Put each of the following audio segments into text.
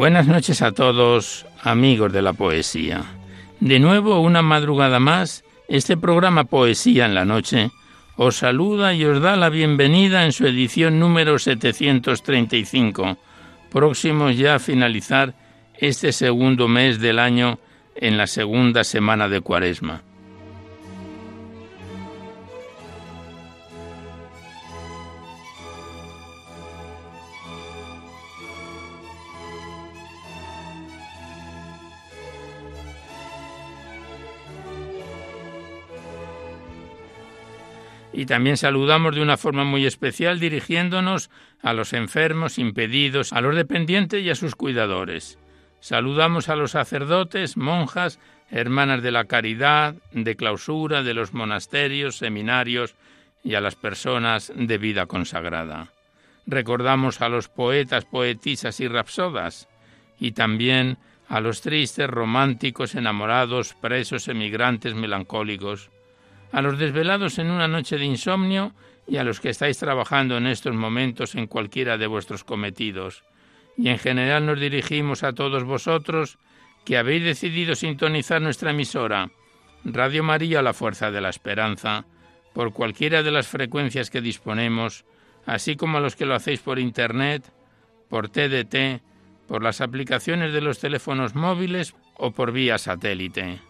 Buenas noches a todos, amigos de la poesía. De nuevo, una madrugada más, este programa Poesía en la Noche os saluda y os da la bienvenida en su edición número 735, próximos ya a finalizar este segundo mes del año en la segunda semana de Cuaresma. Y también saludamos de una forma muy especial dirigiéndonos a los enfermos, impedidos, a los dependientes y a sus cuidadores. Saludamos a los sacerdotes, monjas, hermanas de la caridad, de clausura, de los monasterios, seminarios y a las personas de vida consagrada. Recordamos a los poetas, poetisas y rapsodas y también a los tristes, románticos, enamorados, presos, emigrantes, melancólicos a los desvelados en una noche de insomnio y a los que estáis trabajando en estos momentos en cualquiera de vuestros cometidos. Y en general nos dirigimos a todos vosotros que habéis decidido sintonizar nuestra emisora, Radio María La Fuerza de la Esperanza, por cualquiera de las frecuencias que disponemos, así como a los que lo hacéis por Internet, por TDT, por las aplicaciones de los teléfonos móviles o por vía satélite.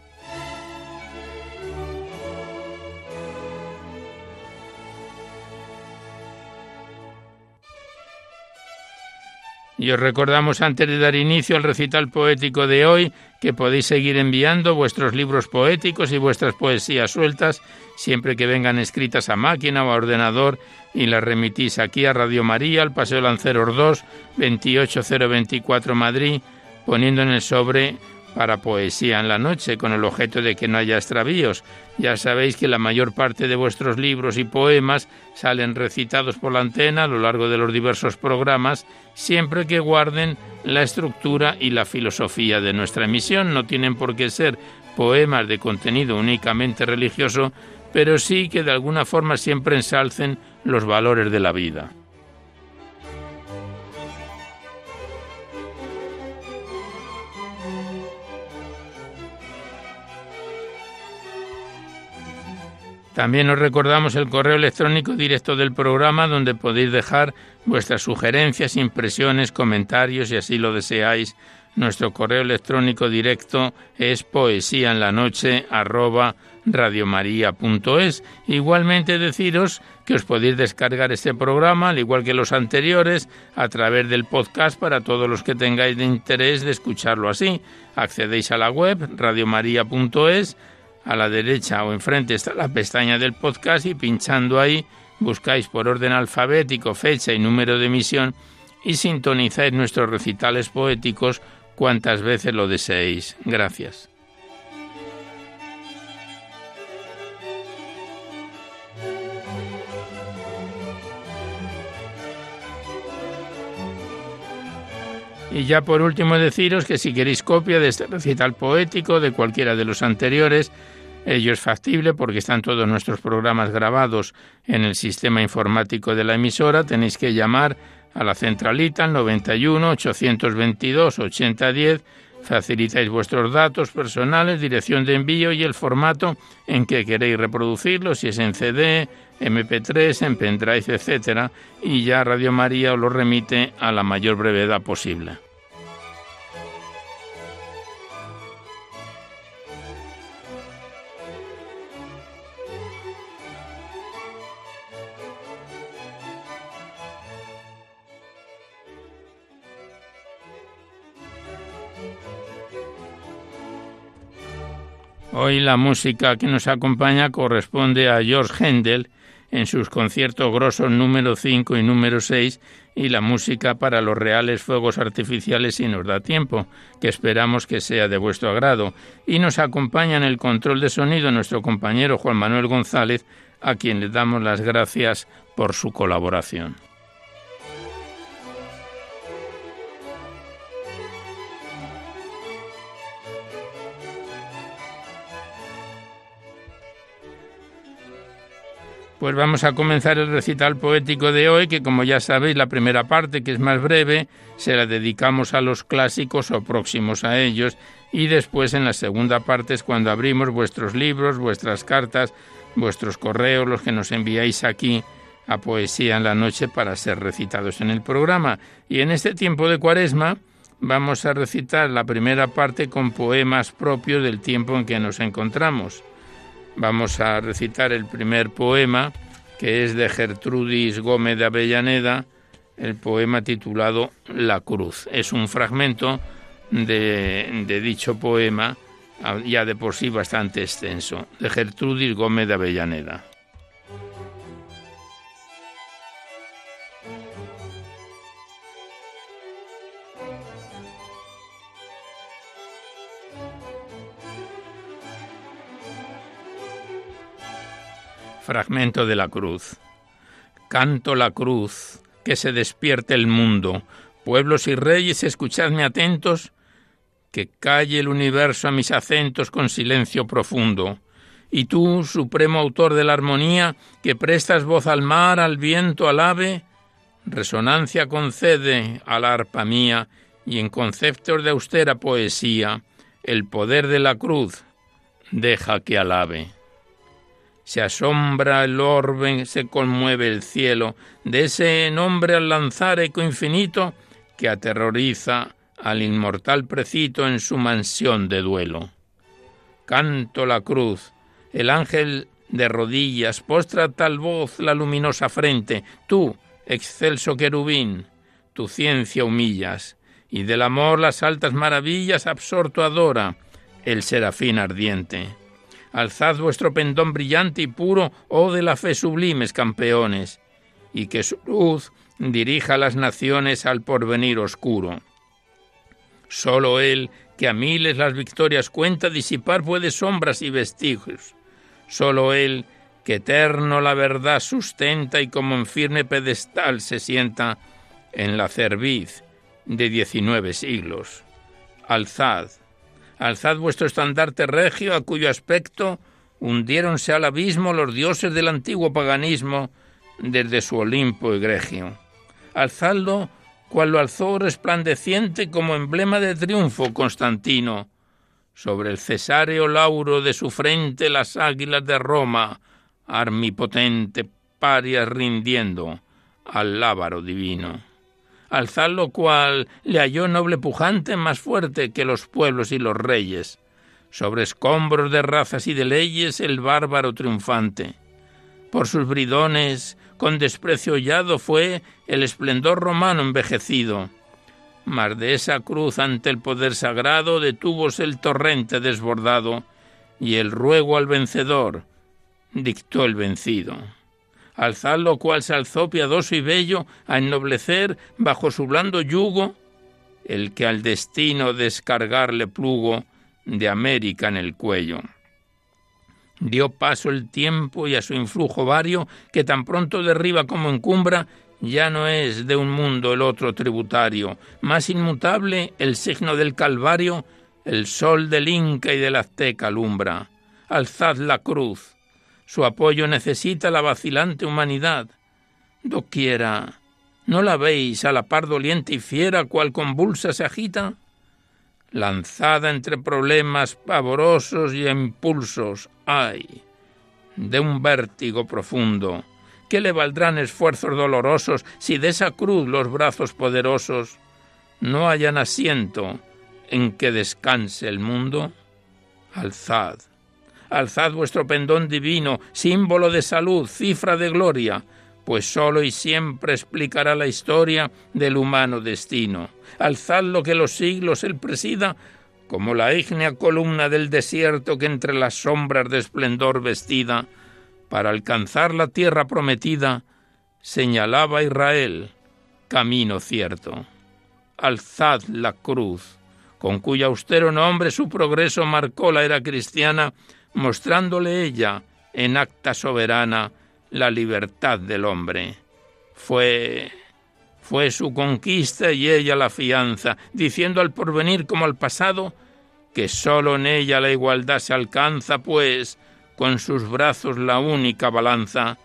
Y os recordamos antes de dar inicio al recital poético de hoy que podéis seguir enviando vuestros libros poéticos y vuestras poesías sueltas siempre que vengan escritas a máquina o a ordenador y las remitís aquí a Radio María, al Paseo Lanceros 2, 28024 Madrid, poniendo en el sobre para poesía en la noche, con el objeto de que no haya extravíos. Ya sabéis que la mayor parte de vuestros libros y poemas salen recitados por la antena a lo largo de los diversos programas, siempre que guarden la estructura y la filosofía de nuestra emisión. No tienen por qué ser poemas de contenido únicamente religioso, pero sí que de alguna forma siempre ensalcen los valores de la vida. También os recordamos el correo electrónico directo del programa donde podéis dejar vuestras sugerencias, impresiones, comentarios y así lo deseáis. Nuestro correo electrónico directo es poesía en la noche Igualmente deciros que os podéis descargar este programa, al igual que los anteriores, a través del podcast para todos los que tengáis interés de escucharlo así. Accedéis a la web radiomaria.es a la derecha o enfrente está la pestaña del podcast y pinchando ahí buscáis por orden alfabético fecha y número de emisión y sintonizáis nuestros recitales poéticos cuantas veces lo deseéis. Gracias. Y ya por último deciros que si queréis copia de este recital poético, de cualquiera de los anteriores, ello es factible porque están todos nuestros programas grabados en el sistema informático de la emisora. Tenéis que llamar a la centralita al 91 822 8010. Facilitáis vuestros datos personales, dirección de envío y el formato en que queréis reproducirlo, si es en CD, MP3, en pendrive, etc. Y ya Radio María os lo remite a la mayor brevedad posible. Hoy la música que nos acompaña corresponde a George Händel en sus conciertos grosos número 5 y número 6 y la música para los reales fuegos artificiales si nos da tiempo, que esperamos que sea de vuestro agrado. Y nos acompaña en el control de sonido nuestro compañero Juan Manuel González, a quien le damos las gracias por su colaboración. Pues vamos a comenzar el recital poético de hoy, que como ya sabéis, la primera parte, que es más breve, se la dedicamos a los clásicos o próximos a ellos, y después en la segunda parte es cuando abrimos vuestros libros, vuestras cartas, vuestros correos, los que nos enviáis aquí a Poesía en la Noche para ser recitados en el programa. Y en este tiempo de cuaresma vamos a recitar la primera parte con poemas propios del tiempo en que nos encontramos. Vamos a recitar el primer poema, que es de Gertrudis Gómez de Avellaneda, el poema titulado La Cruz. Es un fragmento de, de dicho poema, ya de por sí bastante extenso, de Gertrudis Gómez de Avellaneda. Fragmento de la cruz. Canto la cruz, que se despierte el mundo. Pueblos y reyes, escuchadme atentos, que calle el universo a mis acentos con silencio profundo. Y tú, supremo autor de la armonía, que prestas voz al mar, al viento, al ave, resonancia concede a la arpa mía, y en conceptos de austera poesía, el poder de la cruz deja que alabe se asombra el orbe, se conmueve el cielo, de ese nombre al lanzar eco infinito que aterroriza al inmortal precito en su mansión de duelo. Canto la cruz, el ángel de rodillas, postra tal voz la luminosa frente, tú, excelso querubín, tu ciencia humillas, y del amor las altas maravillas absorto adora el serafín ardiente. Alzad vuestro pendón brillante y puro, oh de la fe sublimes campeones, y que su luz dirija a las naciones al porvenir oscuro. Solo Él, que a miles las victorias cuenta, disipar puede sombras y vestigios. Solo Él, que eterno la verdad sustenta y como en firme pedestal se sienta en la cerviz de diecinueve siglos. Alzad, Alzad vuestro estandarte regio, a cuyo aspecto hundiéronse al abismo los dioses del antiguo paganismo desde su Olimpo egregio. Alzadlo cual lo alzó resplandeciente como emblema de triunfo Constantino. Sobre el cesáreo lauro de su frente las águilas de Roma, armipotente, parias rindiendo al lábaro divino alzad lo cual le halló noble pujante más fuerte que los pueblos y los reyes. Sobre escombros de razas y de leyes el bárbaro triunfante. Por sus bridones, con desprecio hollado fue el esplendor romano envejecido. Mas de esa cruz ante el poder sagrado detúvose el torrente desbordado, y el ruego al vencedor dictó el vencido alzad lo cual se alzó piadoso y bello a ennoblecer bajo su blando yugo el que al destino descargarle plugo de América en el cuello. Dio paso el tiempo y a su influjo vario, que tan pronto derriba como encumbra, ya no es de un mundo el otro tributario, más inmutable el signo del Calvario, el sol del Inca y del Azteca alumbra. Alzad la cruz, su apoyo necesita la vacilante humanidad. Doquiera, ¿no la veis a la par doliente y fiera cual convulsa se agita? Lanzada entre problemas pavorosos y impulsos, ay, de un vértigo profundo. ¿Qué le valdrán esfuerzos dolorosos si de esa cruz los brazos poderosos no hayan asiento en que descanse el mundo? Alzad, Alzad vuestro pendón divino, símbolo de salud, cifra de gloria, pues solo y siempre explicará la historia del humano destino. Alzad lo que los siglos él presida como la ígnea columna del desierto que entre las sombras de esplendor vestida, para alcanzar la tierra prometida, señalaba a Israel camino cierto. Alzad la cruz, con cuyo austero nombre su progreso marcó la era cristiana, mostrándole ella, en acta soberana, la libertad del hombre. Fue fue su conquista y ella la fianza, diciendo al porvenir como al pasado que sólo en ella la igualdad se alcanza, pues con sus brazos la única balanza,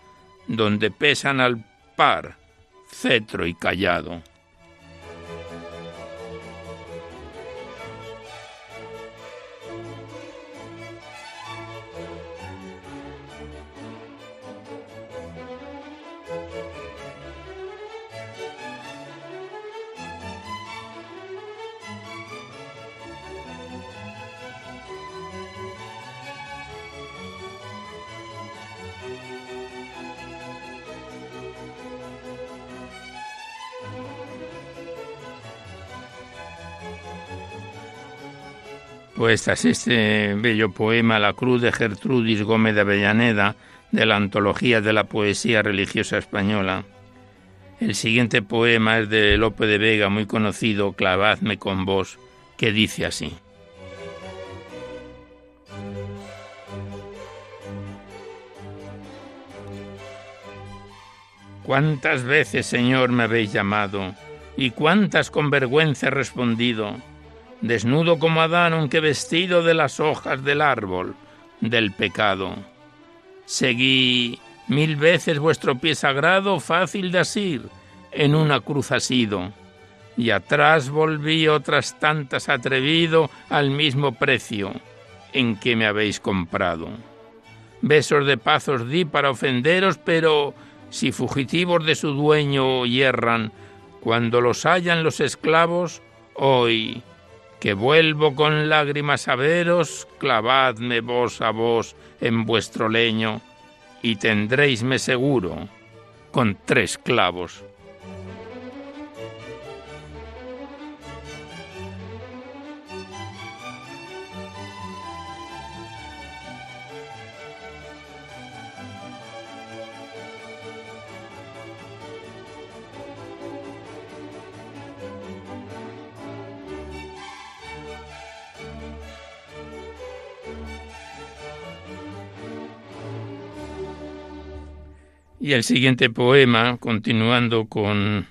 donde pesan al par cetro y callado. Pues así este bello poema La Cruz de Gertrudis Gómez de Avellaneda de la Antología de la Poesía Religiosa Española. El siguiente poema es de Lope de Vega, muy conocido, Clavadme con vos, que dice así. ¿Cuántas veces, Señor, me habéis llamado? ¿Y cuántas con vergüenza he respondido? Desnudo como Adán, aunque vestido de las hojas del árbol del pecado. Seguí mil veces vuestro pie sagrado, fácil de asir, en una cruz asido, y atrás volví otras tantas atrevido al mismo precio en que me habéis comprado. Besos de paz os di para ofenderos, pero si fugitivos de su dueño hierran, cuando los hallan los esclavos, hoy que vuelvo con lágrimas a veros, clavadme vos a vos en vuestro leño, y tendréisme seguro con tres clavos. Y el siguiente poema, continuando con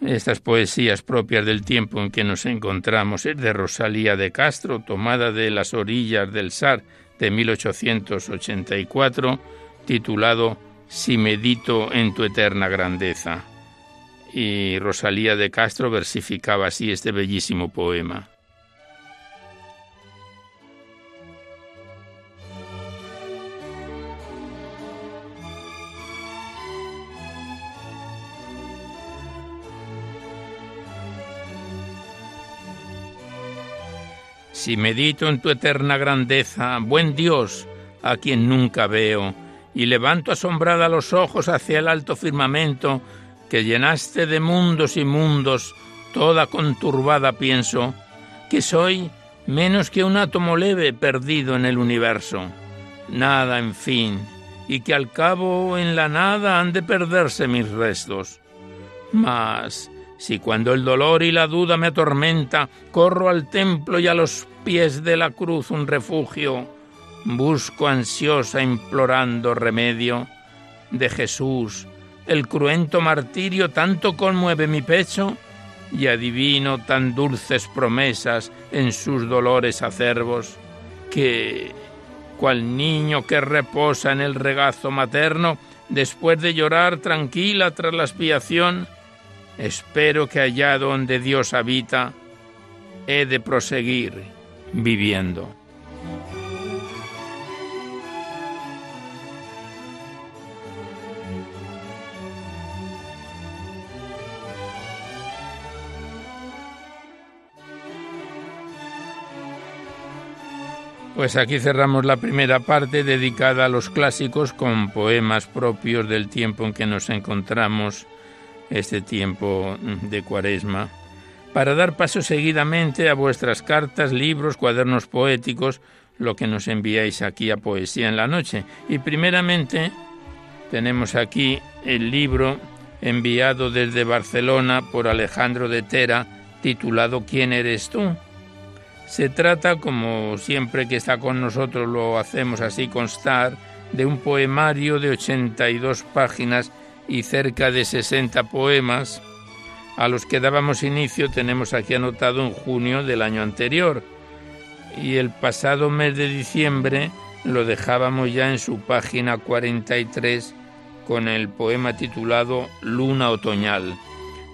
estas poesías propias del tiempo en que nos encontramos, es de Rosalía de Castro, tomada de Las orillas del Sar de 1884, titulado Si medito en tu eterna grandeza. Y Rosalía de Castro versificaba así este bellísimo poema. Si medito en tu eterna grandeza, buen Dios, a quien nunca veo, y levanto asombrada los ojos hacia el alto firmamento que llenaste de mundos y mundos, toda conturbada pienso, que soy menos que un átomo leve perdido en el universo. Nada, en fin, y que al cabo en la nada han de perderse mis restos. Mas si cuando el dolor y la duda me atormenta, corro al templo y a los pies de la cruz un refugio, busco ansiosa implorando remedio de Jesús, el cruento martirio tanto conmueve mi pecho y adivino tan dulces promesas en sus dolores acervos que, cual niño que reposa en el regazo materno, después de llorar tranquila tras la expiación, Espero que allá donde Dios habita, he de proseguir viviendo. Pues aquí cerramos la primera parte dedicada a los clásicos con poemas propios del tiempo en que nos encontramos este tiempo de cuaresma. para dar paso seguidamente a vuestras cartas, libros, cuadernos poéticos, lo que nos enviáis aquí a Poesía en la Noche. Y primeramente tenemos aquí el libro enviado desde Barcelona por Alejandro de Tera, titulado ¿Quién eres tú? Se trata, como siempre que está con nosotros lo hacemos así constar, de un poemario de 82 páginas y cerca de 60 poemas, a los que dábamos inicio tenemos aquí anotado en junio del año anterior, y el pasado mes de diciembre lo dejábamos ya en su página 43 con el poema titulado Luna Otoñal,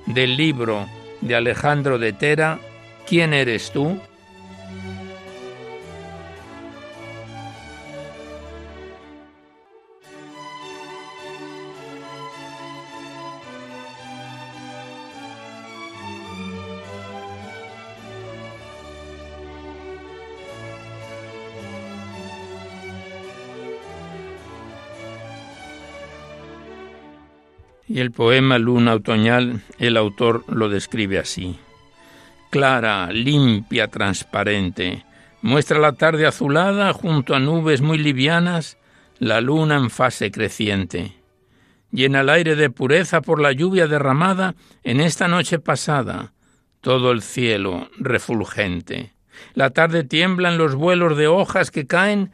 del libro de Alejandro de Tera, ¿Quién eres tú? Y el poema Luna Otoñal, el autor lo describe así. Clara, limpia, transparente, muestra la tarde azulada junto a nubes muy livianas, la luna en fase creciente. Llena el aire de pureza por la lluvia derramada en esta noche pasada, todo el cielo refulgente. La tarde tiembla en los vuelos de hojas que caen,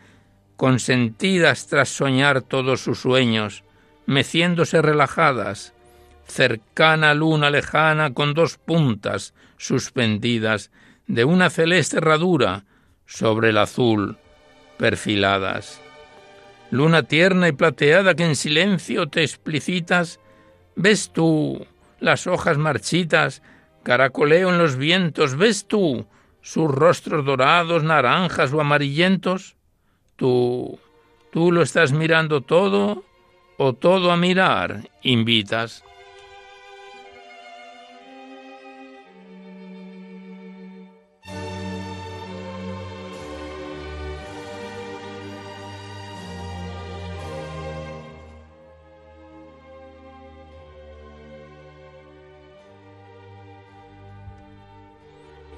consentidas tras soñar todos sus sueños, meciéndose relajadas, cercana luna lejana con dos puntas suspendidas de una celeste herradura sobre el azul perfiladas. Luna tierna y plateada que en silencio te explicitas, ves tú las hojas marchitas, caracoleo en los vientos, ves tú sus rostros dorados, naranjas o amarillentos. Tú, tú lo estás mirando todo o todo a mirar invitas.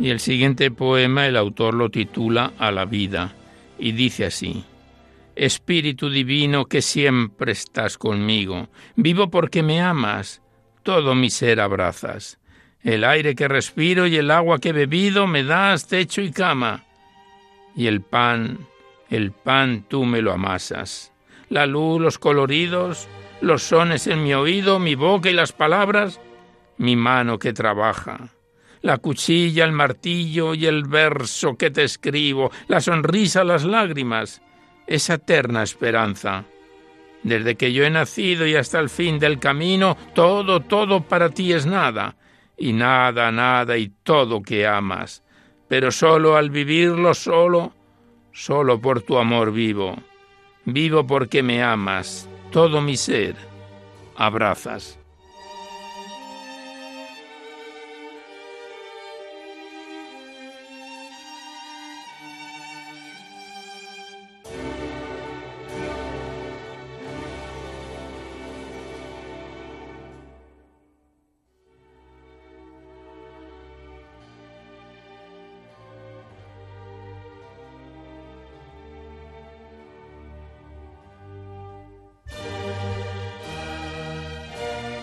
Y el siguiente poema el autor lo titula A la vida y dice así. Espíritu Divino que siempre estás conmigo. Vivo porque me amas, todo mi ser abrazas. El aire que respiro y el agua que he bebido me das techo y cama. Y el pan, el pan tú me lo amasas. La luz, los coloridos, los sones en mi oído, mi boca y las palabras, mi mano que trabaja. La cuchilla, el martillo y el verso que te escribo, la sonrisa, las lágrimas, esa eterna esperanza. Desde que yo he nacido y hasta el fin del camino, todo, todo para ti es nada, y nada, nada y todo que amas. Pero solo al vivirlo solo, solo por tu amor vivo. Vivo porque me amas, todo mi ser. Abrazas.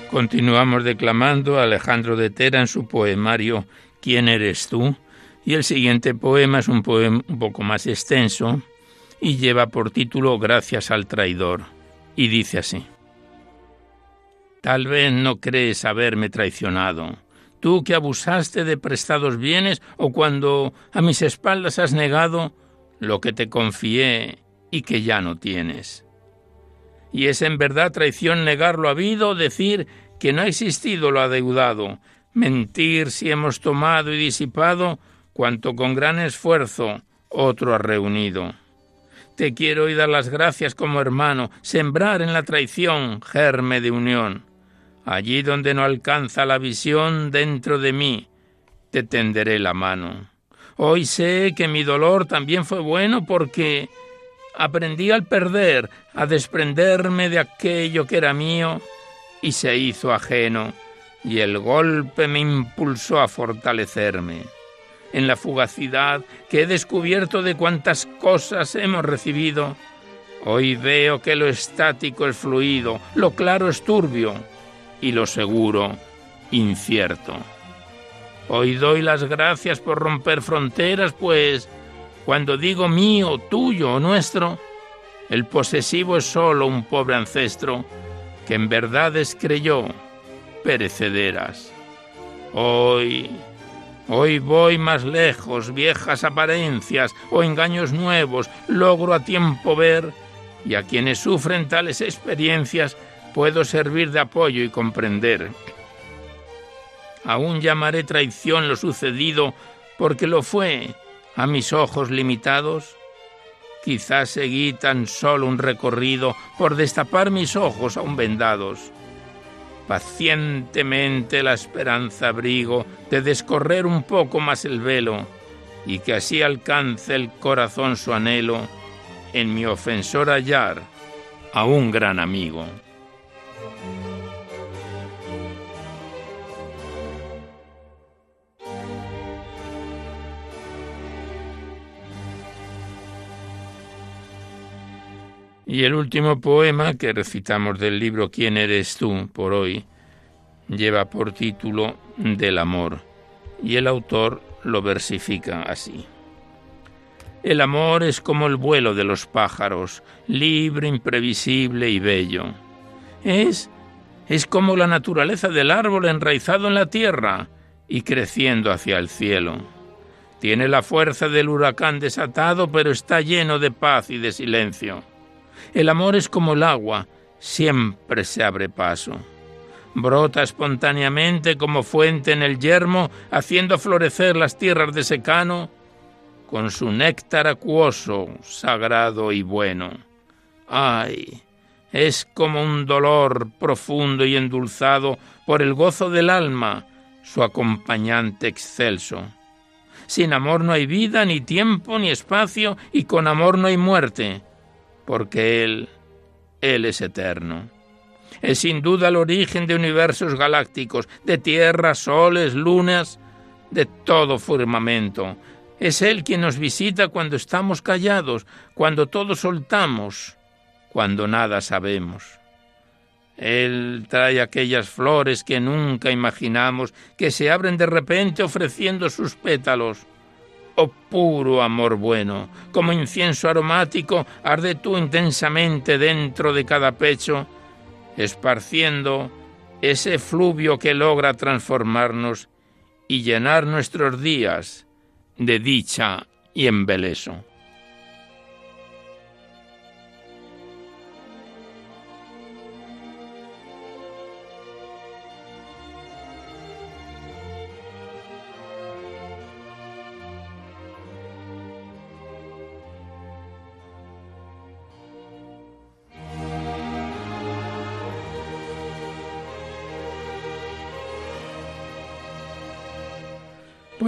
Continuamos declamando a Alejandro de Tera en su poemario ¿Quién eres tú? Y el siguiente poema es un poema un poco más extenso y lleva por título Gracias al traidor. Y dice así. Tal vez no crees haberme traicionado, tú que abusaste de prestados bienes o cuando a mis espaldas has negado lo que te confié y que ya no tienes. Y es en verdad traición negar lo habido, decir que no ha existido lo adeudado, mentir si hemos tomado y disipado cuanto con gran esfuerzo otro ha reunido. Te quiero y dar las gracias como hermano, sembrar en la traición germe de unión. Allí donde no alcanza la visión dentro de mí, te tenderé la mano. Hoy sé que mi dolor también fue bueno porque aprendí al perder, a desprenderme de aquello que era mío y se hizo ajeno, y el golpe me impulsó a fortalecerme. En la fugacidad que he descubierto de cuántas cosas hemos recibido, hoy veo que lo estático es fluido, lo claro es turbio y lo seguro incierto. Hoy doy las gracias por romper fronteras, pues cuando digo mío, tuyo o nuestro, el posesivo es solo un pobre ancestro que en verdades creyó perecederas. Hoy, hoy voy más lejos, viejas apariencias o engaños nuevos, logro a tiempo ver, y a quienes sufren tales experiencias puedo servir de apoyo y comprender. Aún llamaré traición lo sucedido porque lo fue a mis ojos limitados. Quizás seguí tan solo un recorrido por destapar mis ojos aún vendados. Pacientemente la esperanza abrigo de descorrer un poco más el velo y que así alcance el corazón su anhelo en mi ofensor hallar a un gran amigo. Y el último poema que recitamos del libro ¿Quién eres tú? por hoy lleva por título Del amor y el autor lo versifica así. El amor es como el vuelo de los pájaros, libre, imprevisible y bello. Es es como la naturaleza del árbol enraizado en la tierra y creciendo hacia el cielo. Tiene la fuerza del huracán desatado, pero está lleno de paz y de silencio. El amor es como el agua, siempre se abre paso. Brota espontáneamente como fuente en el yermo, haciendo florecer las tierras de secano, con su néctar acuoso, sagrado y bueno. ¡Ay! Es como un dolor profundo y endulzado por el gozo del alma, su acompañante excelso. Sin amor no hay vida, ni tiempo, ni espacio, y con amor no hay muerte porque Él, Él es eterno. Es sin duda el origen de universos galácticos, de tierras, soles, lunas, de todo firmamento. Es Él quien nos visita cuando estamos callados, cuando todo soltamos, cuando nada sabemos. Él trae aquellas flores que nunca imaginamos, que se abren de repente ofreciendo sus pétalos oh puro amor bueno, como incienso aromático, arde tú intensamente dentro de cada pecho, esparciendo ese fluvio que logra transformarnos y llenar nuestros días de dicha y embeleso.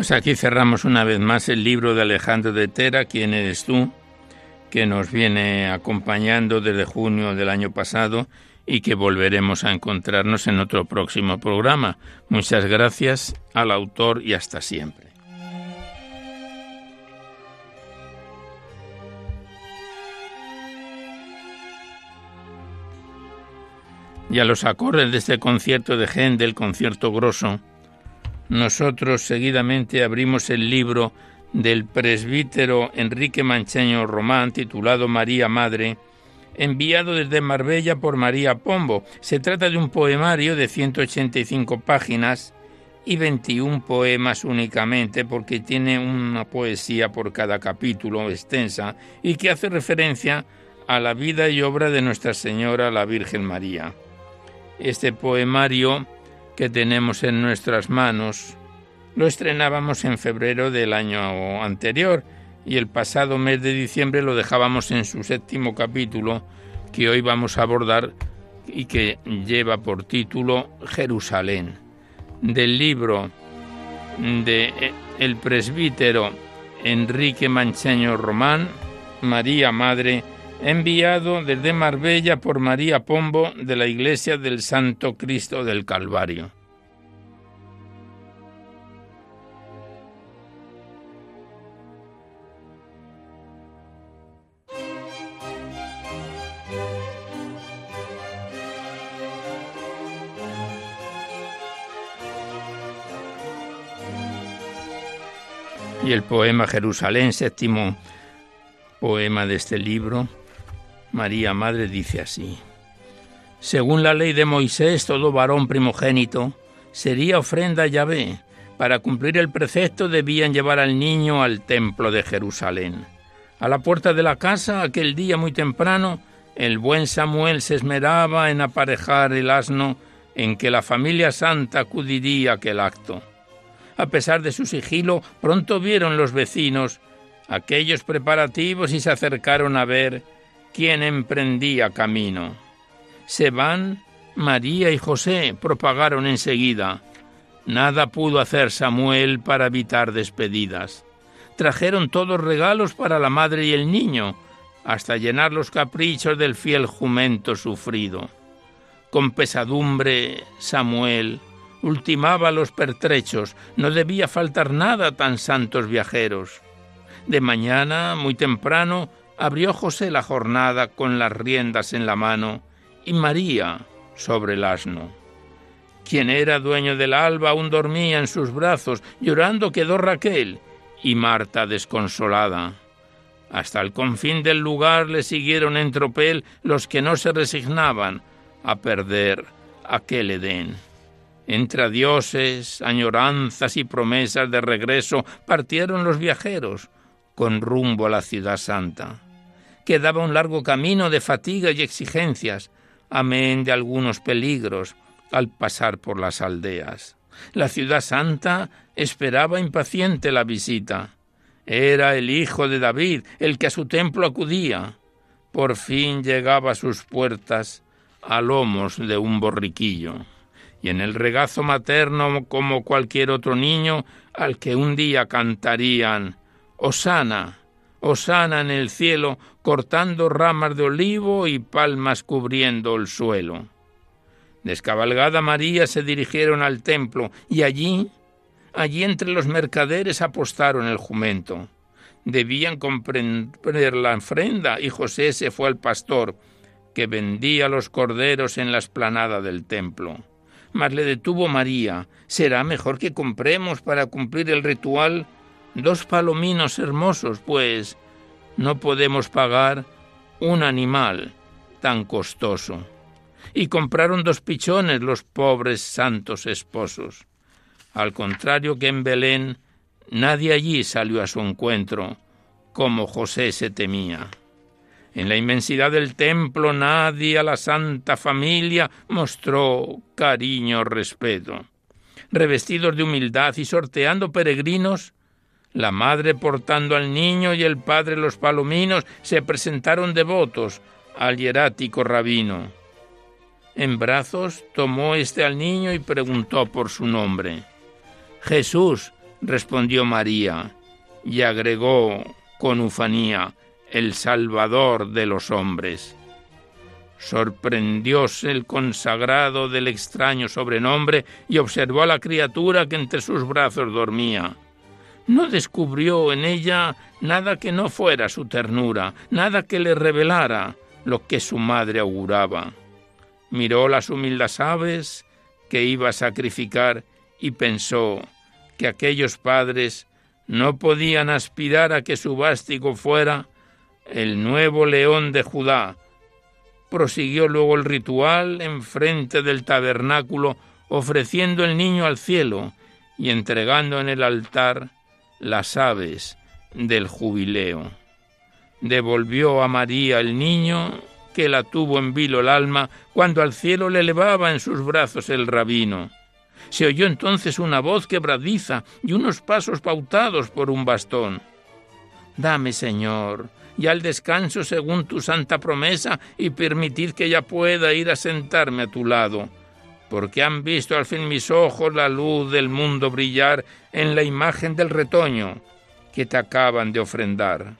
Pues aquí cerramos una vez más el libro de Alejandro de Tera, ¿Quién eres tú?, que nos viene acompañando desde junio del año pasado y que volveremos a encontrarnos en otro próximo programa. Muchas gracias al autor y hasta siempre. Y a los acordes de este concierto de Händel, concierto grosso, nosotros seguidamente abrimos el libro del presbítero Enrique Mancheño Román titulado María Madre, enviado desde Marbella por María Pombo. Se trata de un poemario de 185 páginas y 21 poemas únicamente porque tiene una poesía por cada capítulo extensa y que hace referencia a la vida y obra de Nuestra Señora la Virgen María. Este poemario que tenemos en nuestras manos. Lo estrenábamos en febrero del año anterior y el pasado mes de diciembre lo dejábamos en su séptimo capítulo que hoy vamos a abordar y que lleva por título Jerusalén, del libro de eh, el presbítero Enrique Mancheño Román, María Madre enviado desde Marbella por María Pombo de la Iglesia del Santo Cristo del Calvario. Y el poema Jerusalén, séptimo poema de este libro, María Madre dice así. Según la ley de Moisés, todo varón primogénito sería ofrenda a Yahvé. Para cumplir el precepto debían llevar al niño al templo de Jerusalén. A la puerta de la casa, aquel día muy temprano, el buen Samuel se esmeraba en aparejar el asno en que la familia santa acudiría a aquel acto. A pesar de su sigilo, pronto vieron los vecinos aquellos preparativos y se acercaron a ver quién emprendía camino. Se van María y José propagaron enseguida. Nada pudo hacer Samuel para evitar despedidas. Trajeron todos regalos para la madre y el niño, hasta llenar los caprichos del fiel jumento sufrido. Con pesadumbre, Samuel ultimaba los pertrechos, no debía faltar nada a tan santos viajeros. De mañana, muy temprano, abrió José la jornada con las riendas en la mano y María sobre el asno. Quien era dueño del alba aún dormía en sus brazos, llorando quedó Raquel y Marta desconsolada. Hasta el confín del lugar le siguieron en tropel los que no se resignaban a perder aquel Edén. Entre dioses, añoranzas y promesas de regreso partieron los viajeros con rumbo a la ciudad santa. Quedaba un largo camino de fatiga y exigencias, amén de algunos peligros al pasar por las aldeas. La ciudad santa esperaba impaciente la visita. Era el hijo de David el que a su templo acudía. Por fin llegaba a sus puertas a lomos de un borriquillo y en el regazo materno como cualquier otro niño al que un día cantarían Osana, Osana en el cielo, cortando ramas de olivo y palmas cubriendo el suelo. Descabalgada María se dirigieron al templo y allí, allí entre los mercaderes apostaron el jumento. Debían comprender la ofrenda y José se fue al pastor, que vendía los corderos en la esplanada del templo mas le detuvo María. Será mejor que compremos para cumplir el ritual dos palominos hermosos, pues no podemos pagar un animal tan costoso. Y compraron dos pichones los pobres santos esposos. Al contrario que en Belén, nadie allí salió a su encuentro, como José se temía. En la inmensidad del templo nadie a la Santa Familia mostró cariño o respeto. Revestidos de humildad y sorteando peregrinos, la madre portando al niño y el padre los palominos se presentaron devotos al hierático rabino. En brazos tomó éste al niño y preguntó por su nombre. Jesús, respondió María, y agregó con ufanía, el Salvador de los hombres. Sorprendióse el consagrado del extraño sobrenombre y observó a la criatura que entre sus brazos dormía. No descubrió en ella nada que no fuera su ternura, nada que le revelara lo que su madre auguraba. Miró las humildes aves que iba a sacrificar y pensó que aquellos padres no podían aspirar a que su vástigo fuera el nuevo león de Judá. Prosiguió luego el ritual en frente del tabernáculo, ofreciendo el niño al cielo y entregando en el altar las aves del jubileo. Devolvió a María el niño, que la tuvo en vilo el alma, cuando al cielo le elevaba en sus brazos el rabino. Se oyó entonces una voz quebradiza y unos pasos pautados por un bastón. Dame, Señor, y al descanso según tu santa promesa y permitid que ya pueda ir a sentarme a tu lado, porque han visto al fin mis ojos la luz del mundo brillar en la imagen del retoño que te acaban de ofrendar.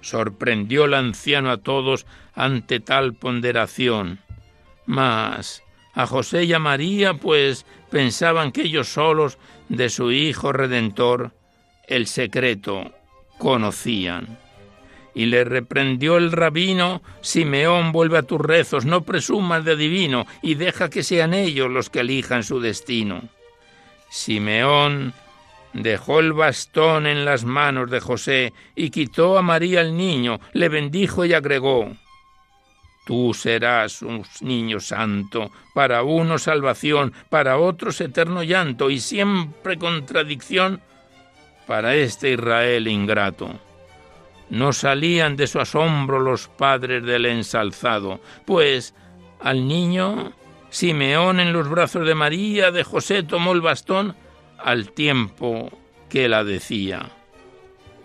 Sorprendió el anciano a todos ante tal ponderación. Mas a José y a María, pues pensaban que ellos solos de su Hijo Redentor el secreto conocían. Y le reprendió el rabino, Simeón, vuelve a tus rezos, no presumas de divino, y deja que sean ellos los que elijan su destino. Simeón dejó el bastón en las manos de José y quitó a María el niño, le bendijo y agregó Tú serás un niño santo, para unos salvación, para otros eterno llanto y siempre contradicción para este Israel ingrato. No salían de su asombro los padres del ensalzado, pues al niño Simeón en los brazos de María de José tomó el bastón al tiempo que la decía.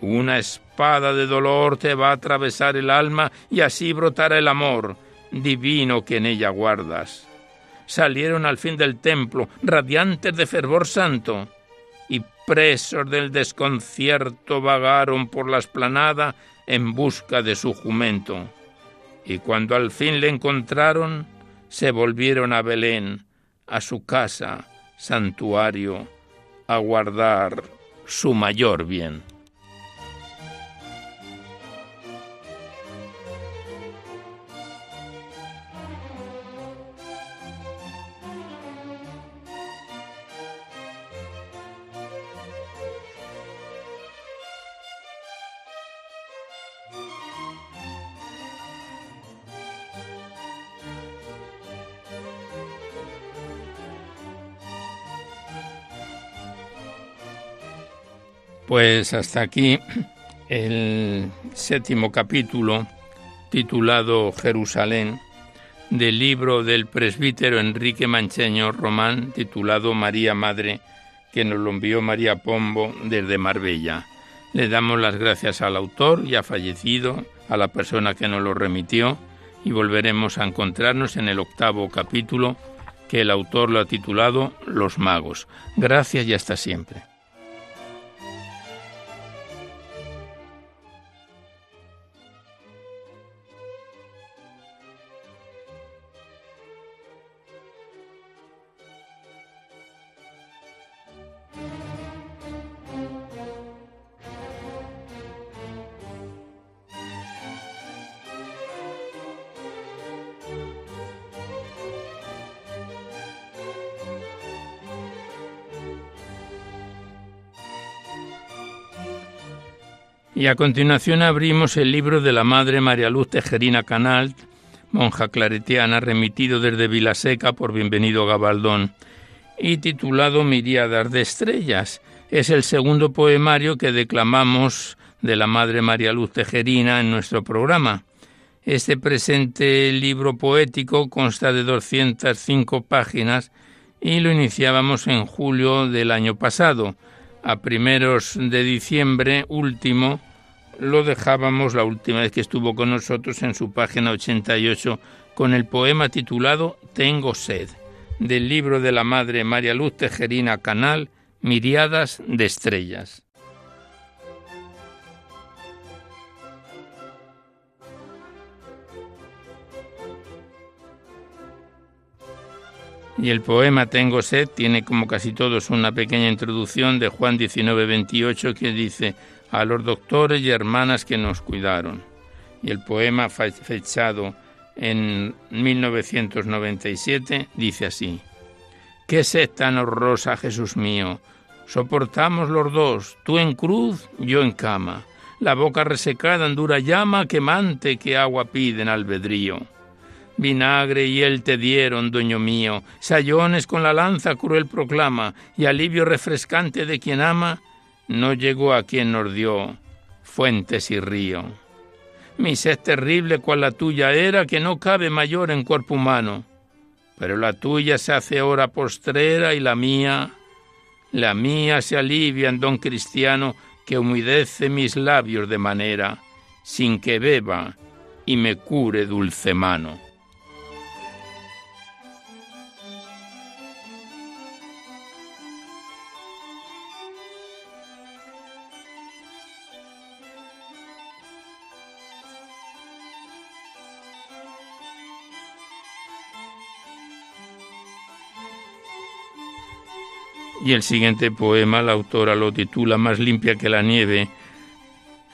Una espada de dolor te va a atravesar el alma y así brotará el amor divino que en ella guardas. Salieron al fin del templo, radiantes de fervor santo, presos del desconcierto vagaron por la esplanada en busca de su jumento. Y cuando al fin le encontraron, se volvieron a Belén, a su casa, santuario, a guardar su mayor bien. Pues hasta aquí el séptimo capítulo titulado Jerusalén del libro del presbítero Enrique Mancheño Román titulado María Madre que nos lo envió María Pombo desde Marbella. Le damos las gracias al autor ya fallecido, a la persona que nos lo remitió y volveremos a encontrarnos en el octavo capítulo que el autor lo ha titulado Los magos. Gracias y hasta siempre. A continuación abrimos el libro de la Madre María Luz Tejerina Canal, monja claretiana, remitido desde Vilaseca por Bienvenido Gabaldón, y titulado Miriadas de Estrellas. Es el segundo poemario que declamamos de la Madre María Luz Tejerina en nuestro programa. Este presente libro poético consta de 205 páginas y lo iniciábamos en julio del año pasado. A primeros de diciembre último lo dejábamos la última vez que estuvo con nosotros en su página 88 con el poema titulado Tengo sed, del libro de la Madre María Luz Tejerina Canal, Miriadas de Estrellas. Y el poema Tengo sed tiene como casi todos una pequeña introducción de Juan 19:28 que dice a los doctores y hermanas que nos cuidaron. Y el poema fechado en 1997 dice así, Qué sed tan horrorosa, Jesús mío, soportamos los dos, tú en cruz, yo en cama, la boca resecada en dura llama quemante que agua piden albedrío. Vinagre y él te dieron, dueño mío, sayones con la lanza cruel proclama, y alivio refrescante de quien ama, no llegó a quien nos dio fuentes y río. Mi sed terrible cual la tuya era, que no cabe mayor en cuerpo humano, pero la tuya se hace hora postrera y la mía, la mía se alivia en don cristiano que humedece mis labios de manera, sin que beba y me cure dulce mano. Y el siguiente poema, la autora lo titula Más limpia que la nieve.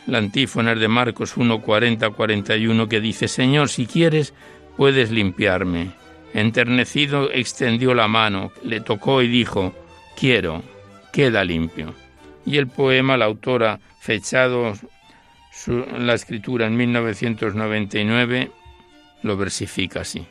La antífona es de Marcos 1.40-41 que dice, Señor, si quieres, puedes limpiarme. Enternecido extendió la mano, le tocó y dijo, quiero, queda limpio. Y el poema, la autora, fechado la escritura en 1999, lo versifica así.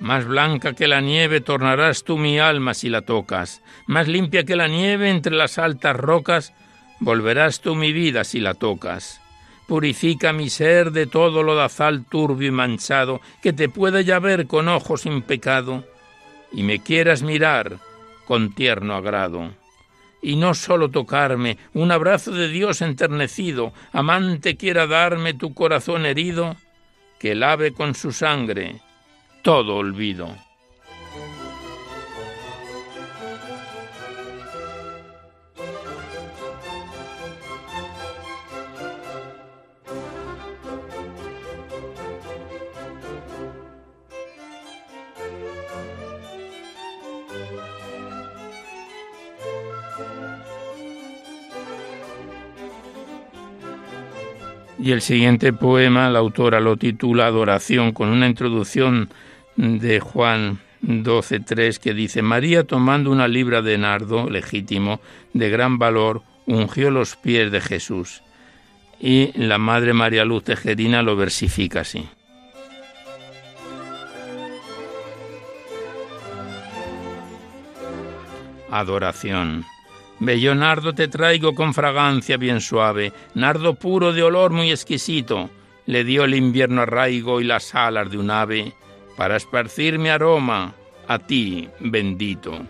Más blanca que la nieve tornarás tú mi alma si la tocas, más limpia que la nieve entre las altas rocas volverás tú mi vida si la tocas. Purifica mi ser de todo lo dazal turbio y manchado, que te pueda ya ver con ojos sin pecado, y me quieras mirar con tierno agrado. Y no solo tocarme, un abrazo de Dios enternecido, amante quiera darme tu corazón herido, que lave con su sangre todo olvido. Y el siguiente poema, la autora lo titula Adoración, con una introducción de Juan 12.3 que dice, María tomando una libra de nardo legítimo de gran valor, ungió los pies de Jesús. Y la Madre María Luz Tejerina lo versifica así. Adoración. Bello nardo te traigo con fragancia bien suave, nardo puro de olor muy exquisito. Le dio el invierno arraigo y las alas de un ave para esparcir mi aroma a ti, bendito.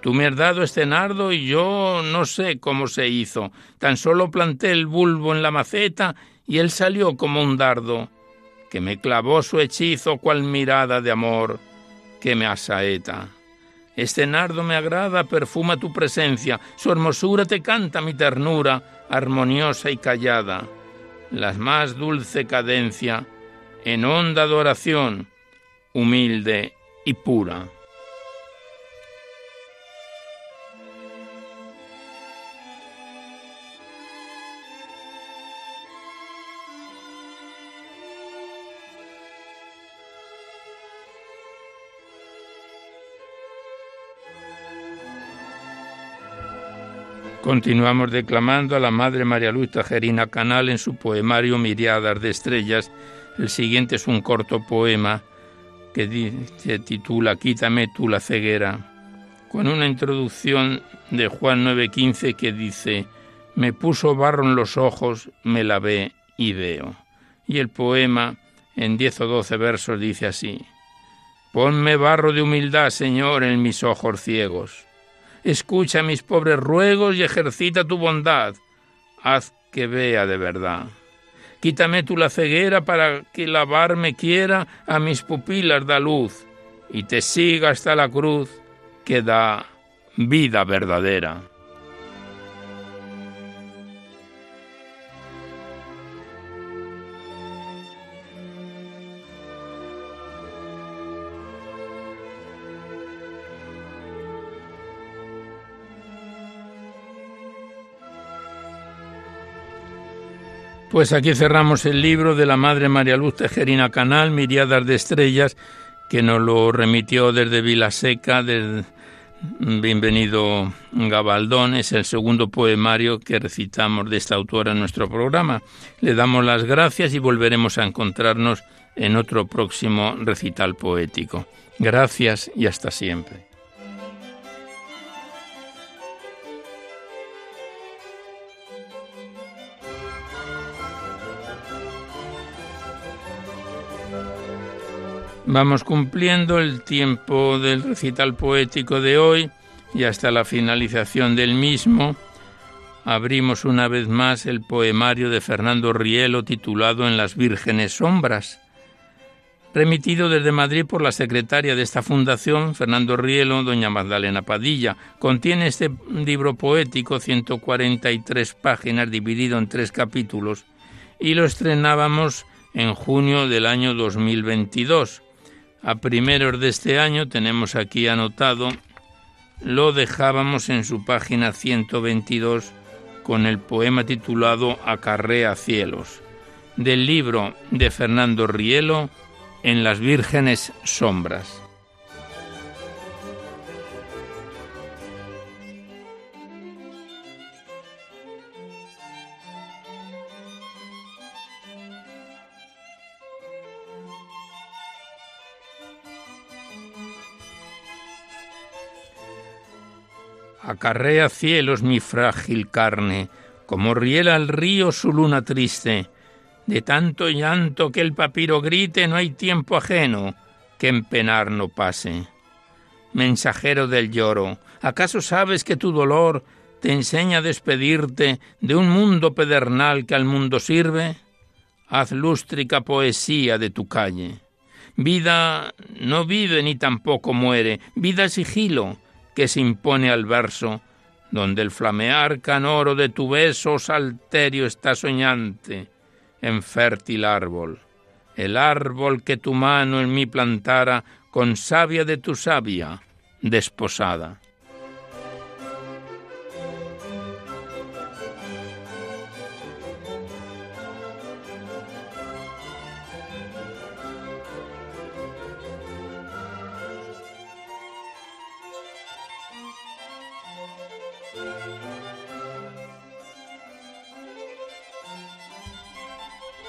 Tú me has dado este nardo y yo no sé cómo se hizo. Tan solo planté el bulbo en la maceta y él salió como un dardo, que me clavó su hechizo cual mirada de amor que me asaeta. Este nardo me agrada, perfuma tu presencia, su hermosura te canta mi ternura, armoniosa y callada. La más dulce cadencia, en honda adoración, humilde y pura. Continuamos declamando a la Madre María Luisa Tajerina Canal en su poemario Miriadas de Estrellas. El siguiente es un corto poema que se titula Quítame tú la ceguera, con una introducción de Juan 9:15 que dice, Me puso barro en los ojos, me lavé y veo. Y el poema, en 10 o 12 versos, dice así, Ponme barro de humildad, Señor, en mis ojos ciegos Escucha mis pobres ruegos y ejercita tu bondad. Haz que vea de verdad. Quítame tú la ceguera para que lavarme quiera a mis pupilas da luz y te siga hasta la cruz que da vida verdadera. Pues aquí cerramos el libro de la Madre María Luz Tejerina Canal, Miriadas de Estrellas, que nos lo remitió desde Vilaseca, del Bienvenido Gabaldón, es el segundo poemario que recitamos de esta autora en nuestro programa. Le damos las gracias y volveremos a encontrarnos en otro próximo recital poético. Gracias y hasta siempre. Vamos cumpliendo el tiempo del recital poético de hoy y hasta la finalización del mismo abrimos una vez más el poemario de Fernando Rielo titulado En las vírgenes sombras, remitido desde Madrid por la secretaria de esta fundación, Fernando Rielo, doña Magdalena Padilla. Contiene este libro poético 143 páginas dividido en tres capítulos y lo estrenábamos en junio del año 2022 a primeros de este año, tenemos aquí anotado, lo dejábamos en su página 122 con el poema titulado Acarrea cielos, del libro de Fernando Rielo, En las vírgenes sombras. Acarrea cielos mi frágil carne, como riela el río su luna triste. De tanto llanto que el papiro grite, no hay tiempo ajeno que en penar no pase. Mensajero del lloro, ¿acaso sabes que tu dolor te enseña a despedirte de un mundo pedernal que al mundo sirve? Haz lústrica poesía de tu calle. Vida no vive ni tampoco muere, vida sigilo que se impone al verso, donde el flamear canoro de tu beso salterio está soñante, en fértil árbol, el árbol que tu mano en mí plantara con savia de tu savia desposada.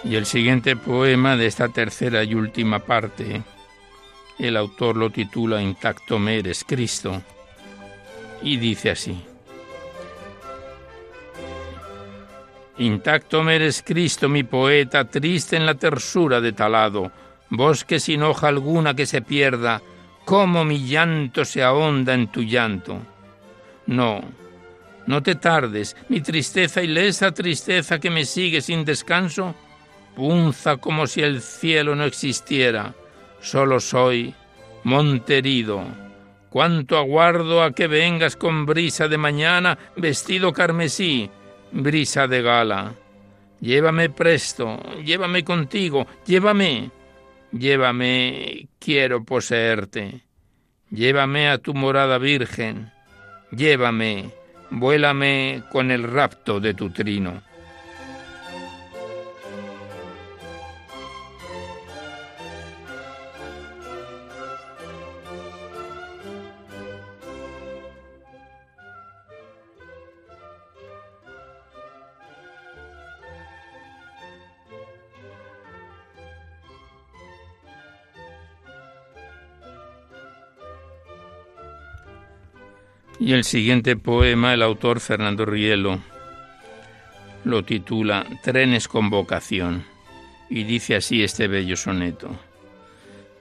Y el siguiente poema de esta tercera y última parte, el autor lo titula Intacto me eres Cristo y dice así. Intacto me eres Cristo, mi poeta, triste en la tersura de talado, bosque sin hoja alguna que se pierda, cómo mi llanto se ahonda en tu llanto. No, no te tardes, mi tristeza y lesa tristeza que me sigue sin descanso, punza como si el cielo no existiera. Solo soy monterido. Cuánto aguardo a que vengas con brisa de mañana, vestido carmesí, brisa de gala. Llévame presto, llévame contigo, llévame, llévame, quiero poseerte. Llévame a tu morada virgen, llévame, vuélame con el rapto de tu trino. Y el siguiente poema, el autor Fernando Rielo, lo titula Trenes con vocación y dice así este bello soneto.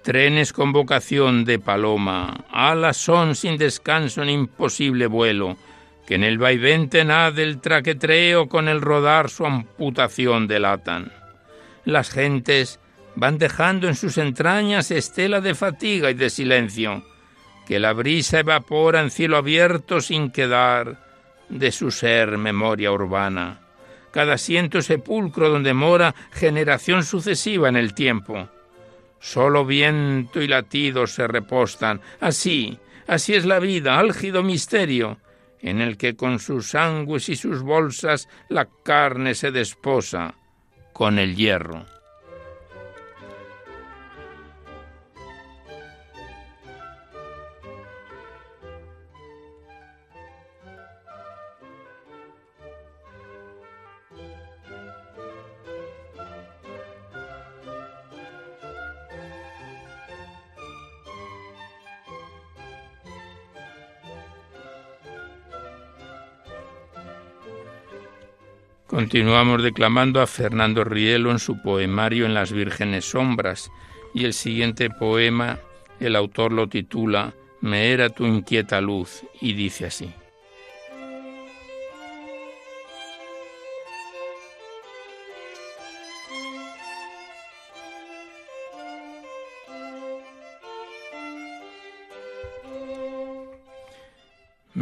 Trenes con vocación de paloma, alas son sin descanso en imposible vuelo, que en el vaivén tenaz del traquetreo con el rodar su amputación delatan. Las gentes van dejando en sus entrañas estela de fatiga y de silencio, que la brisa evapora en cielo abierto sin quedar de su ser memoria urbana. Cada asiento sepulcro donde mora generación sucesiva en el tiempo. Solo viento y latidos se repostan. Así, así es la vida, álgido misterio, en el que con sus sangues y sus bolsas la carne se desposa con el hierro. Continuamos declamando a Fernando Rielo en su poemario En las vírgenes sombras y el siguiente poema el autor lo titula Me era tu inquieta luz y dice así.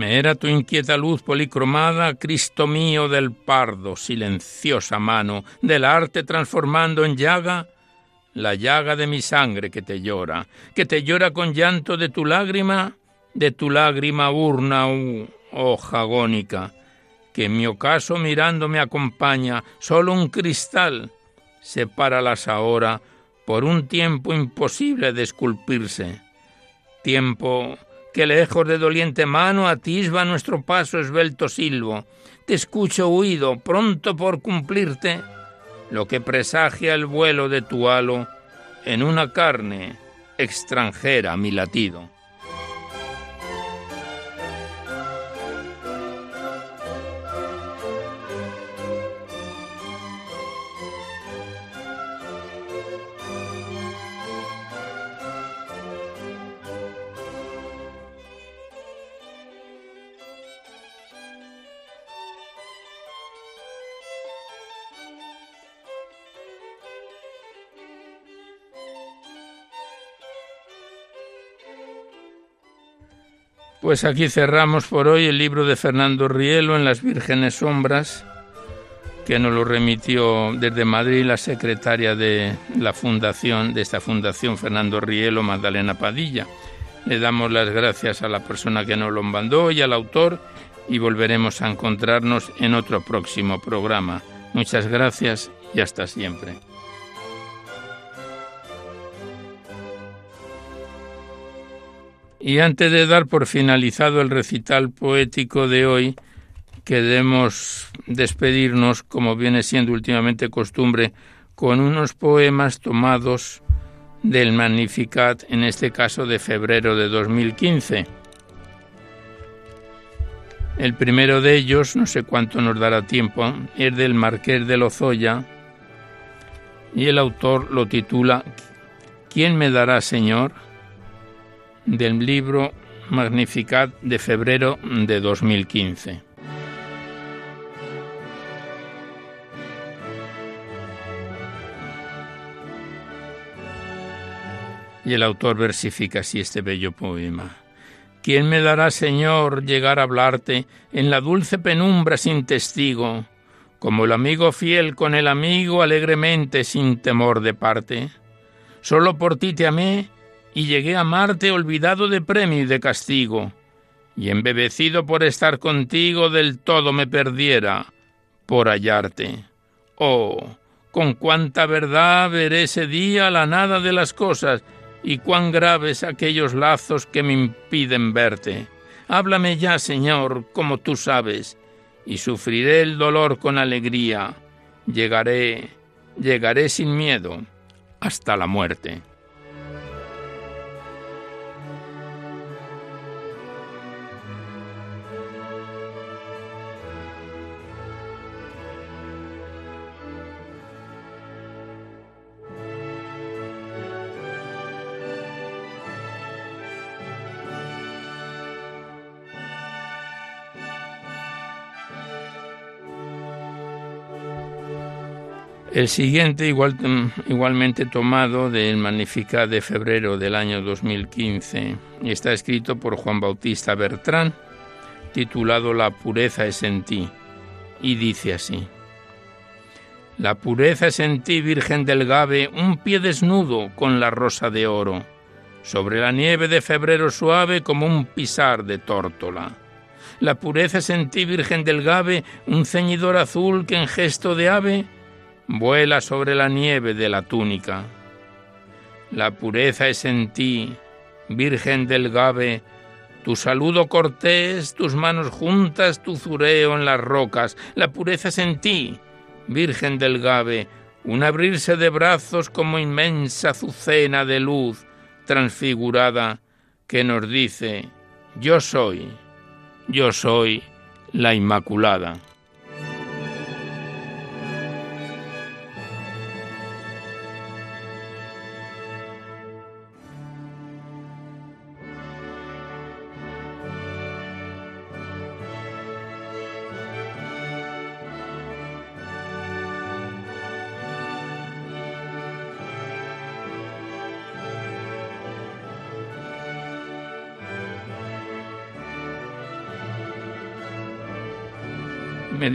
Me era tu inquieta luz policromada, Cristo mío del pardo, silenciosa mano, del arte transformando en llaga la llaga de mi sangre que te llora, que te llora con llanto de tu lágrima, de tu lágrima urna, oh, hoja agónica, que en mi ocaso mirando me acompaña, solo un cristal sepáralas ahora por un tiempo imposible de esculpirse, tiempo que lejos de doliente mano atisba nuestro paso esbelto silbo. Te escucho huido, pronto por cumplirte, lo que presagia el vuelo de tu halo en una carne extranjera mi latido. Pues aquí cerramos por hoy el libro de Fernando Rielo en las Vírgenes Sombras, que nos lo remitió desde Madrid la secretaria de la fundación, de esta fundación, Fernando Rielo, Magdalena Padilla. Le damos las gracias a la persona que nos lo mandó y al autor y volveremos a encontrarnos en otro próximo programa. Muchas gracias y hasta siempre. Y antes de dar por finalizado el recital poético de hoy, queremos despedirnos, como viene siendo últimamente costumbre, con unos poemas tomados del Magnificat, en este caso de febrero de 2015. El primero de ellos, no sé cuánto nos dará tiempo, es del Marqués de Lozoya y el autor lo titula ¿Quién me dará, Señor? Del libro Magnificat de febrero de 2015. Y el autor versifica así este bello poema. ¿Quién me dará, Señor, llegar a hablarte en la dulce penumbra sin testigo, como el amigo fiel con el amigo alegremente sin temor de parte? Solo por ti te amé y llegué a amarte olvidado de premio y de castigo, y embebecido por estar contigo del todo me perdiera por hallarte. Oh, con cuánta verdad veré ese día la nada de las cosas y cuán graves aquellos lazos que me impiden verte. Háblame ya, Señor, como tú sabes, y sufriré el dolor con alegría. Llegaré, llegaré sin miedo hasta la muerte. El siguiente, igual, mm, igualmente tomado del Magnificat de febrero del año 2015, y está escrito por Juan Bautista Bertrán, titulado La pureza es en ti, y dice así. La pureza es en ti, Virgen del Gave, un pie desnudo con la rosa de oro, sobre la nieve de febrero suave como un pisar de tórtola. La pureza es en ti, Virgen del Gave, un ceñidor azul que en gesto de ave vuela sobre la nieve de la túnica. La pureza es en ti, Virgen del Gabe, tu saludo cortés, tus manos juntas, tu zureo en las rocas. La pureza es en ti, Virgen del Gabe, un abrirse de brazos como inmensa azucena de luz transfigurada que nos dice, yo soy, yo soy la Inmaculada.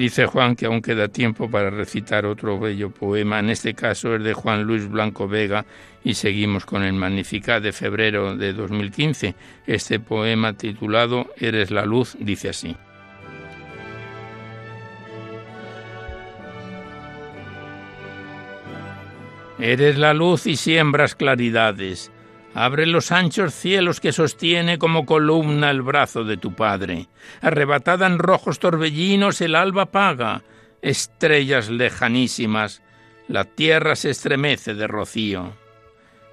Dice Juan que aún queda tiempo para recitar otro bello poema, en este caso es de Juan Luis Blanco Vega y seguimos con el Magnificat de febrero de 2015. Este poema titulado Eres la luz dice así. Eres la luz y siembras claridades Abre los anchos cielos que sostiene como columna el brazo de tu Padre. Arrebatada en rojos torbellinos el alba apaga, estrellas lejanísimas, la tierra se estremece de rocío.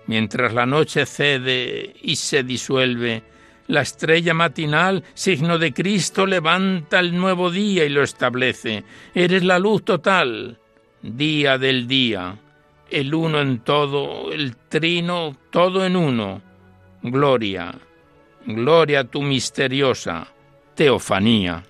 Mientras la noche cede y se disuelve, la estrella matinal, signo de Cristo, levanta el nuevo día y lo establece. Eres la luz total, día del día el uno en todo, el trino, todo en uno. Gloria, gloria tu misteriosa teofanía.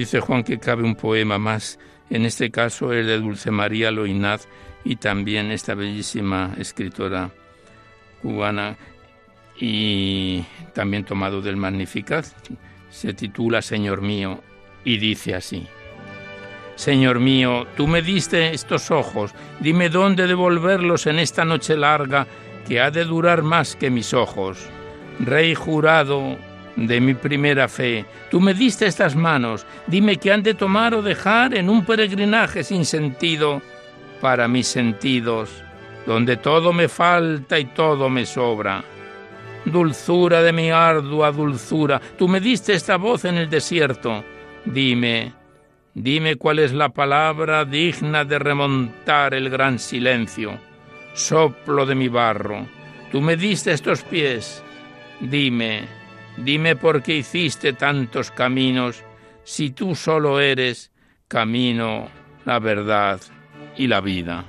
Dice Juan que cabe un poema más, en este caso el de Dulce María Loinaz y también esta bellísima escritora cubana y también tomado del Magnificat, se titula Señor mío y dice así. Señor mío, tú me diste estos ojos, dime dónde devolverlos en esta noche larga que ha de durar más que mis ojos. Rey jurado de mi primera fe, tú me diste estas manos, dime qué han de tomar o dejar en un peregrinaje sin sentido para mis sentidos, donde todo me falta y todo me sobra. Dulzura de mi ardua dulzura, tú me diste esta voz en el desierto, dime, dime cuál es la palabra digna de remontar el gran silencio. Soplo de mi barro, tú me diste estos pies, dime, dime por qué hiciste tantos caminos, si tú solo eres camino, la verdad y la vida.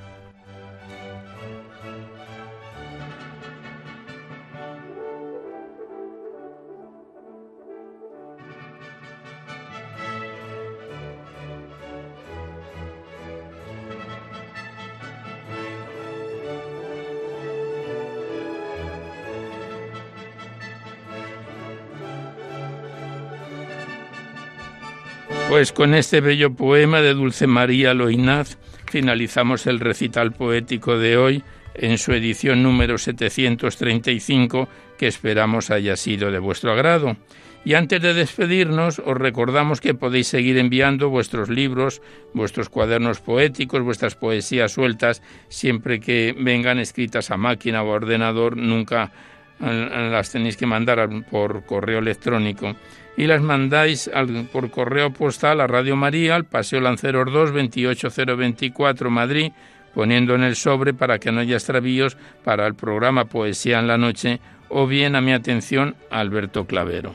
Pues con este bello poema de Dulce María Loinaz finalizamos el recital poético de hoy en su edición número 735 que esperamos haya sido de vuestro agrado. Y antes de despedirnos, os recordamos que podéis seguir enviando vuestros libros, vuestros cuadernos poéticos, vuestras poesías sueltas, siempre que vengan escritas a máquina o ordenador, nunca eh, las tenéis que mandar por correo electrónico y las mandáis por correo postal a Radio María, al Paseo Lanceros 2, 28024 Madrid, poniendo en el sobre para que no haya extravíos para el programa Poesía en la Noche o bien a mi atención Alberto Clavero.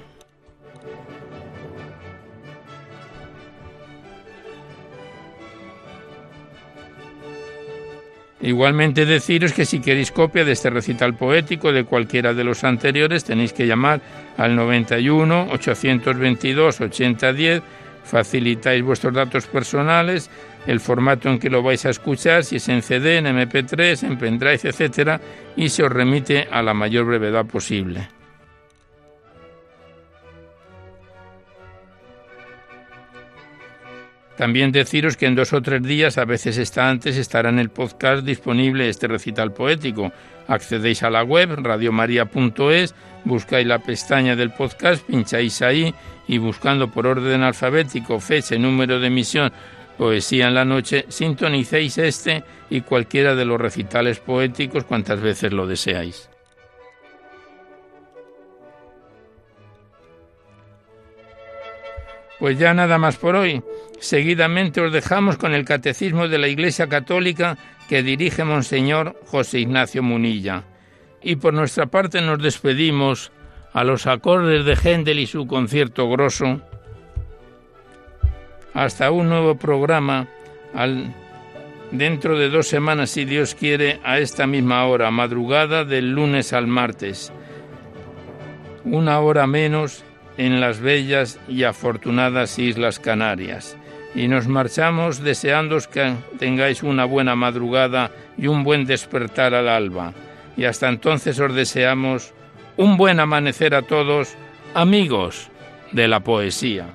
Igualmente deciros que si queréis copia de este recital poético de cualquiera de los anteriores tenéis que llamar al 91 822 8010, facilitáis vuestros datos personales, el formato en que lo vais a escuchar, si es en CD, en MP3, en pendrive, etcétera, y se os remite a la mayor brevedad posible. También deciros que en dos o tres días, a veces está antes, estará en el podcast disponible este recital poético. Accedéis a la web radiomaria.es, buscáis la pestaña del podcast, pincháis ahí y buscando por orden alfabético fecha número de emisión Poesía en la noche, sintonicéis este y cualquiera de los recitales poéticos cuantas veces lo deseáis. Pues ya nada más por hoy. Seguidamente os dejamos con el Catecismo de la Iglesia Católica que dirige Monseñor José Ignacio Munilla. Y por nuestra parte nos despedimos a los acordes de Händel y su concierto grosso. Hasta un nuevo programa dentro de dos semanas, si Dios quiere, a esta misma hora, madrugada del lunes al martes. Una hora menos en las bellas y afortunadas Islas Canarias. Y nos marchamos deseándos que tengáis una buena madrugada y un buen despertar al alba. Y hasta entonces os deseamos un buen amanecer a todos, amigos de la poesía.